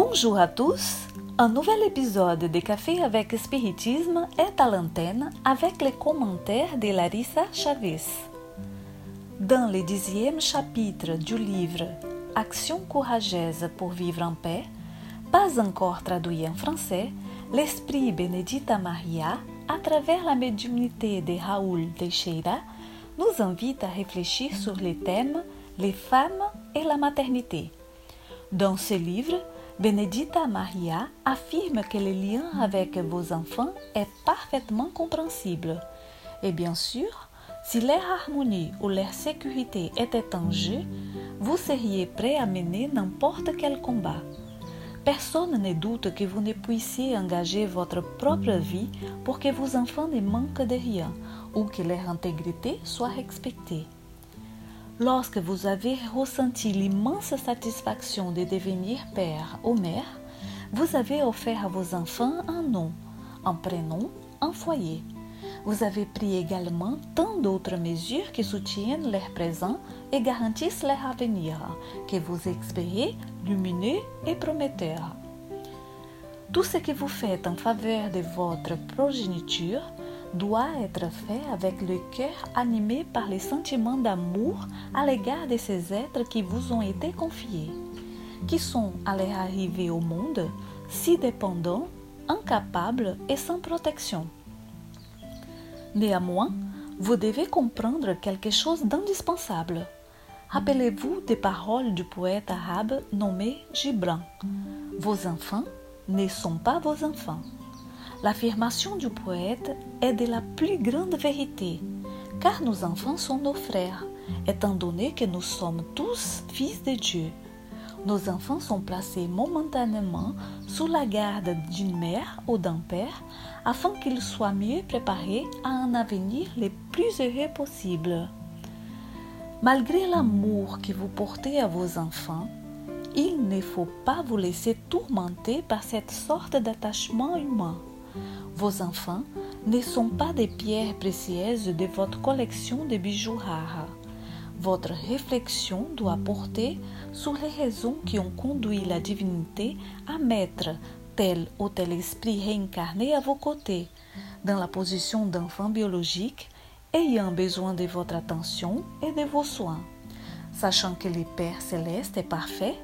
Bonjour à tous. Un nouvel épisode de Café avec Spiritisme est à l'antenne avec les commentaires de Larissa Chavez. Dans le dixième chapitre du livre Action courageuse pour vivre en paix, pas encore traduit en français, l'esprit Benedita Maria, à travers la médiumnité de Raoul Teixeira, nous invite à réfléchir sur les thèmes les femmes et la maternité. Dans ce livre, Benedita Maria affirme que le lien avec vos enfants est parfaitement compréhensible. Et bien sûr, si leur harmonie ou leur sécurité était en jeu, vous seriez prêt à mener n'importe quel combat. Personne ne doute que vous ne puissiez engager votre propre vie pour que vos enfants ne manquent de rien ou que leur intégrité soit respectée. Lorsque vous avez ressenti l'immense satisfaction de devenir père ou mère, vous avez offert à vos enfants un nom, un prénom, un foyer. Vous avez pris également tant d'autres mesures qui soutiennent leur présent et garantissent leur avenir, que vous espérez lumineux et prometteur. Tout ce que vous faites en faveur de votre progéniture doit être fait avec le cœur animé par les sentiments d'amour à l'égard de ces êtres qui vous ont été confiés, qui sont à leur arrivée au monde si dépendants, incapables et sans protection. Néanmoins, vous devez comprendre quelque chose d'indispensable. Rappelez-vous des paroles du poète arabe nommé Gibran. Vos enfants ne sont pas vos enfants. L'affirmation du poète est de la plus grande vérité, car nos enfants sont nos frères, étant donné que nous sommes tous fils de Dieu. Nos enfants sont placés momentanément sous la garde d'une mère ou d'un père afin qu'ils soient mieux préparés à un avenir le plus heureux possible. Malgré l'amour que vous portez à vos enfants, il ne faut pas vous laisser tourmenter par cette sorte d'attachement humain. Vos enfants ne sont pas des pierres précieuses de votre collection de bijoux rares. Votre réflexion doit porter sur les raisons qui ont conduit la divinité à mettre tel ou tel esprit réincarné à vos côtés, dans la position d'enfant biologique, ayant besoin de votre attention et de vos soins. Sachant que le Père céleste est parfait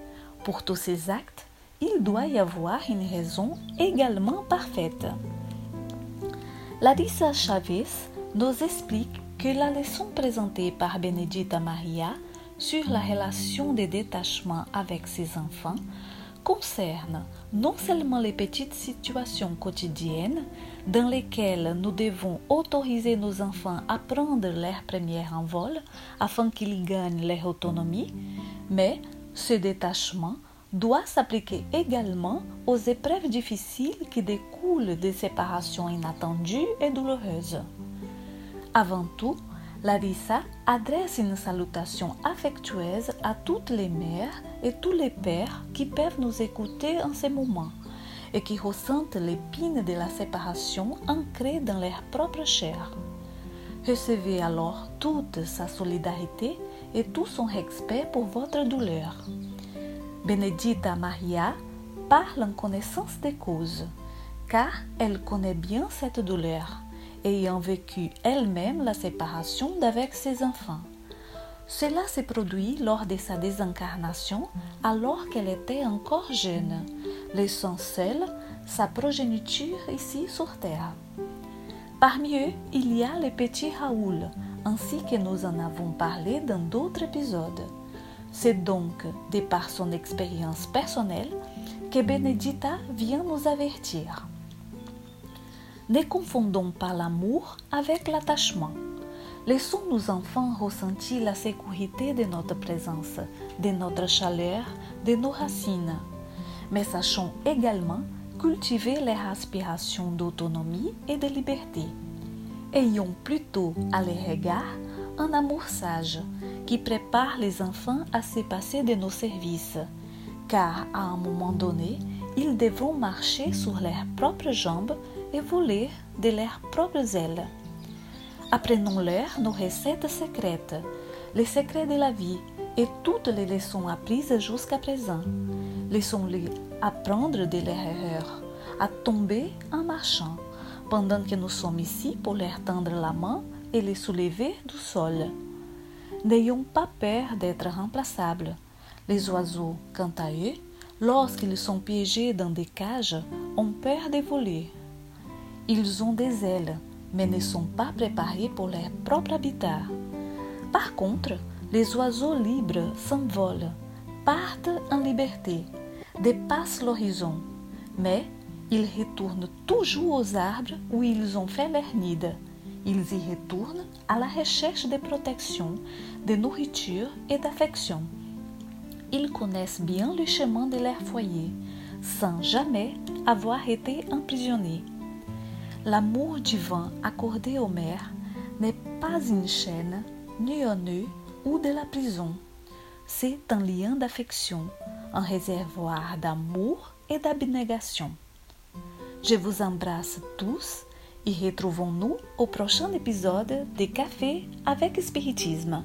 pour tous ses actes, il doit y avoir une raison également parfaite. Larissa Chavez nous explique que la leçon présentée par Benedita Maria sur la relation de détachement avec ses enfants concerne non seulement les petites situations quotidiennes dans lesquelles nous devons autoriser nos enfants à prendre leur premier envol afin qu'ils gagnent leur autonomie, mais ce détachement doit s'appliquer également aux épreuves difficiles qui découlent des séparations inattendues et douloureuses. Avant tout, Larissa adresse une salutation affectueuse à toutes les mères et tous les pères qui peuvent nous écouter en ces moments et qui ressentent l'épine de la séparation ancrée dans leur propre chair. Recevez alors toute sa solidarité et tout son respect pour votre douleur. Benedita Maria parle en connaissance des causes, car elle connaît bien cette douleur, ayant vécu elle-même la séparation d'avec ses enfants. Cela s'est produit lors de sa désincarnation alors qu'elle était encore jeune, laissant seule sa progéniture ici sur Terre. Parmi eux, il y a le petit Raoul, ainsi que nous en avons parlé dans d'autres épisodes. C'est donc de par son expérience personnelle que Benedita vient nous avertir. Ne confondons pas l'amour avec l'attachement. Laissons nos enfants ressentir la sécurité de notre présence, de notre chaleur, de nos racines. Mais sachons également cultiver les aspirations d'autonomie et de liberté. Ayons plutôt à les regards un amour sage qui prépare les enfants à se passer de nos services, car à un moment donné, ils devront marcher sur leurs propres jambes et voler de leurs propres ailes. Apprenons-leur nos recettes secrètes, les secrets de la vie et toutes les leçons apprises jusqu'à présent. Laissons-les apprendre de leurs erreurs, à tomber en marchant, pendant que nous sommes ici pour leur tendre la main et les soulever du sol. N'ayons pas peur d'être remplaçables. Les oiseaux, quant à eux, lorsqu'ils sont piégés dans des cages, ont peur de voler. Ils ont des ailes, mais ne sont pas préparés pour leur propre habitat. Par contre, les oiseaux libres s'envolent, partent en liberté, dépassent l'horizon, mais ils retournent toujours aux arbres où ils ont fait leur nid. Ils y retournent à la recherche de protection, de nourriture et d'affection. Ils connaissent bien le chemin de leur foyer, sans jamais avoir été emprisonnés. L'amour divin accordé aux mères n'est pas une chaîne, ni un nœud ou de la prison. C'est un lien d'affection, un réservoir d'amour et d'abnégation. Je vous embrasse tous et retrouvons-nous au prochain épisode de Café avec Spiritisme.